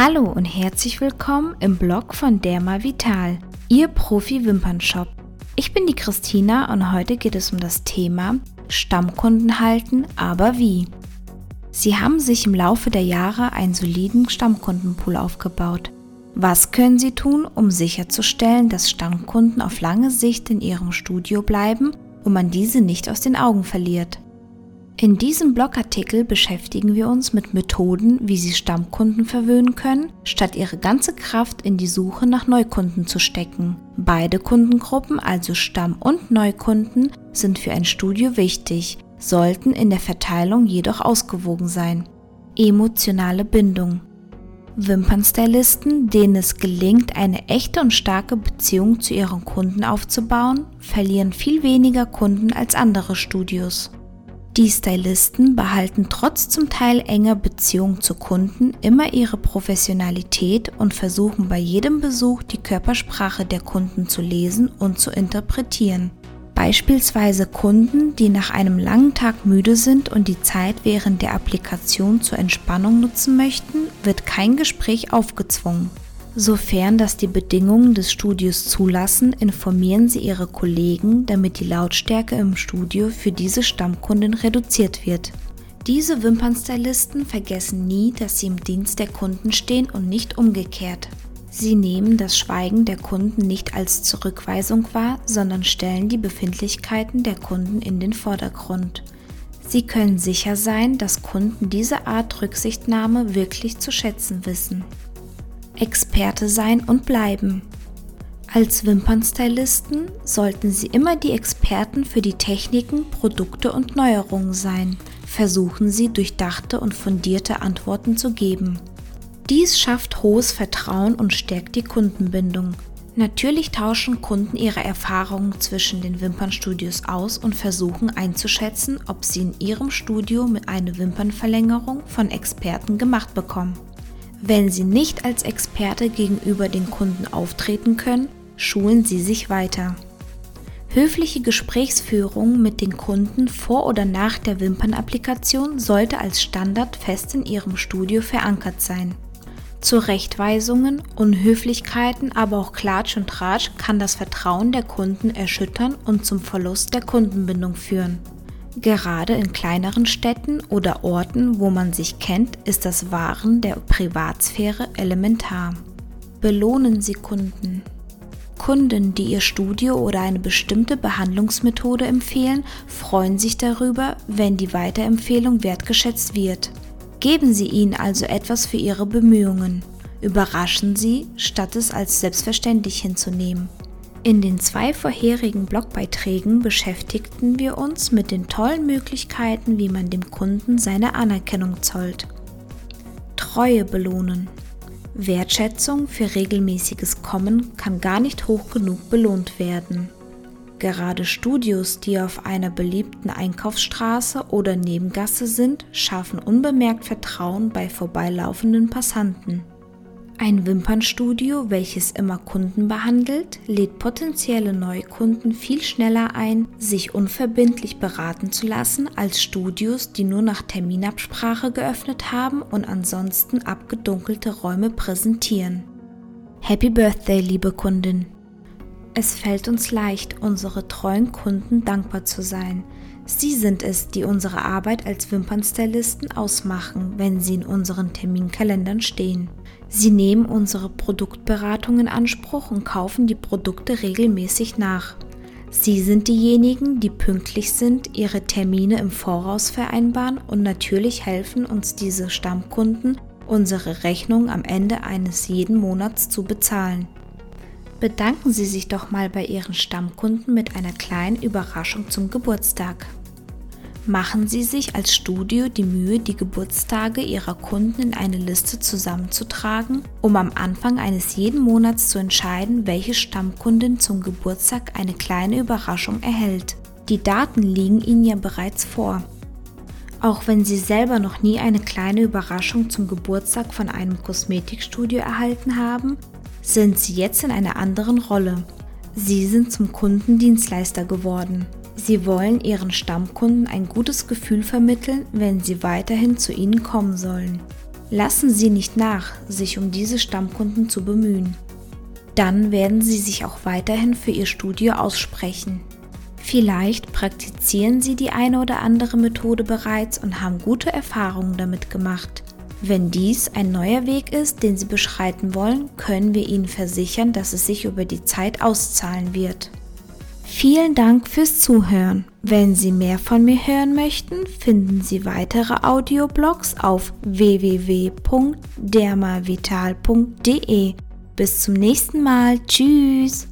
Hallo und herzlich willkommen im Blog von Derma Vital, Ihr Profi-Wimpernshop. Ich bin die Christina und heute geht es um das Thema Stammkunden halten, aber wie? Sie haben sich im Laufe der Jahre einen soliden Stammkundenpool aufgebaut. Was können Sie tun, um sicherzustellen, dass Stammkunden auf lange Sicht in Ihrem Studio bleiben und man diese nicht aus den Augen verliert? In diesem Blogartikel beschäftigen wir uns mit Methoden, wie Sie Stammkunden verwöhnen können, statt Ihre ganze Kraft in die Suche nach Neukunden zu stecken. Beide Kundengruppen, also Stamm- und Neukunden, sind für ein Studio wichtig, sollten in der Verteilung jedoch ausgewogen sein. Emotionale Bindung. Wimpernstylisten, denen es gelingt, eine echte und starke Beziehung zu ihren Kunden aufzubauen, verlieren viel weniger Kunden als andere Studios. Die Stylisten behalten trotz zum Teil enger Beziehung zu Kunden immer ihre Professionalität und versuchen bei jedem Besuch die Körpersprache der Kunden zu lesen und zu interpretieren. Beispielsweise Kunden, die nach einem langen Tag müde sind und die Zeit während der Applikation zur Entspannung nutzen möchten, wird kein Gespräch aufgezwungen. Sofern das die Bedingungen des Studios zulassen, informieren Sie Ihre Kollegen, damit die Lautstärke im Studio für diese Stammkunden reduziert wird. Diese Wimpernstylisten vergessen nie, dass sie im Dienst der Kunden stehen und nicht umgekehrt. Sie nehmen das Schweigen der Kunden nicht als Zurückweisung wahr, sondern stellen die Befindlichkeiten der Kunden in den Vordergrund. Sie können sicher sein, dass Kunden diese Art Rücksichtnahme wirklich zu schätzen wissen. Experte sein und bleiben. Als Wimpernstylisten sollten Sie immer die Experten für die Techniken, Produkte und Neuerungen sein. Versuchen Sie durchdachte und fundierte Antworten zu geben. Dies schafft hohes Vertrauen und stärkt die Kundenbindung. Natürlich tauschen Kunden ihre Erfahrungen zwischen den Wimpernstudios aus und versuchen einzuschätzen, ob sie in ihrem Studio mit einer Wimpernverlängerung von Experten gemacht bekommen. Wenn Sie nicht als Experte gegenüber den Kunden auftreten können, schulen Sie sich weiter. Höfliche Gesprächsführung mit den Kunden vor oder nach der Wimpernapplikation sollte als Standard fest in Ihrem Studio verankert sein. Zurechtweisungen, Unhöflichkeiten, aber auch Klatsch und Tratsch kann das Vertrauen der Kunden erschüttern und zum Verlust der Kundenbindung führen. Gerade in kleineren Städten oder Orten, wo man sich kennt, ist das Wahren der Privatsphäre elementar. Belohnen Sie Kunden. Kunden, die Ihr Studio oder eine bestimmte Behandlungsmethode empfehlen, freuen sich darüber, wenn die Weiterempfehlung wertgeschätzt wird. Geben Sie ihnen also etwas für Ihre Bemühungen. Überraschen Sie, statt es als selbstverständlich hinzunehmen. In den zwei vorherigen Blogbeiträgen beschäftigten wir uns mit den tollen Möglichkeiten, wie man dem Kunden seine Anerkennung zollt. Treue belohnen. Wertschätzung für regelmäßiges Kommen kann gar nicht hoch genug belohnt werden. Gerade Studios, die auf einer beliebten Einkaufsstraße oder Nebengasse sind, schaffen unbemerkt Vertrauen bei vorbeilaufenden Passanten. Ein Wimpernstudio, welches immer Kunden behandelt, lädt potenzielle Neukunden viel schneller ein, sich unverbindlich beraten zu lassen, als Studios, die nur nach Terminabsprache geöffnet haben und ansonsten abgedunkelte Räume präsentieren. Happy Birthday, liebe Kundin! Es fällt uns leicht, unsere treuen Kunden dankbar zu sein. Sie sind es, die unsere Arbeit als Wimpernstylisten ausmachen, wenn sie in unseren Terminkalendern stehen. Sie nehmen unsere Produktberatung in Anspruch und kaufen die Produkte regelmäßig nach. Sie sind diejenigen, die pünktlich sind, ihre Termine im Voraus vereinbaren und natürlich helfen uns diese Stammkunden, unsere Rechnung am Ende eines jeden Monats zu bezahlen. Bedanken Sie sich doch mal bei Ihren Stammkunden mit einer kleinen Überraschung zum Geburtstag. Machen Sie sich als Studio die Mühe, die Geburtstage Ihrer Kunden in eine Liste zusammenzutragen, um am Anfang eines jeden Monats zu entscheiden, welche Stammkundin zum Geburtstag eine kleine Überraschung erhält. Die Daten liegen Ihnen ja bereits vor. Auch wenn Sie selber noch nie eine kleine Überraschung zum Geburtstag von einem Kosmetikstudio erhalten haben, sind Sie jetzt in einer anderen Rolle. Sie sind zum Kundendienstleister geworden. Sie wollen Ihren Stammkunden ein gutes Gefühl vermitteln, wenn sie weiterhin zu Ihnen kommen sollen. Lassen Sie nicht nach, sich um diese Stammkunden zu bemühen. Dann werden Sie sich auch weiterhin für Ihr Studio aussprechen. Vielleicht praktizieren Sie die eine oder andere Methode bereits und haben gute Erfahrungen damit gemacht. Wenn dies ein neuer Weg ist, den Sie beschreiten wollen, können wir Ihnen versichern, dass es sich über die Zeit auszahlen wird. Vielen Dank fürs Zuhören. Wenn Sie mehr von mir hören möchten, finden Sie weitere Audioblogs auf www.dermavital.de. Bis zum nächsten Mal. Tschüss.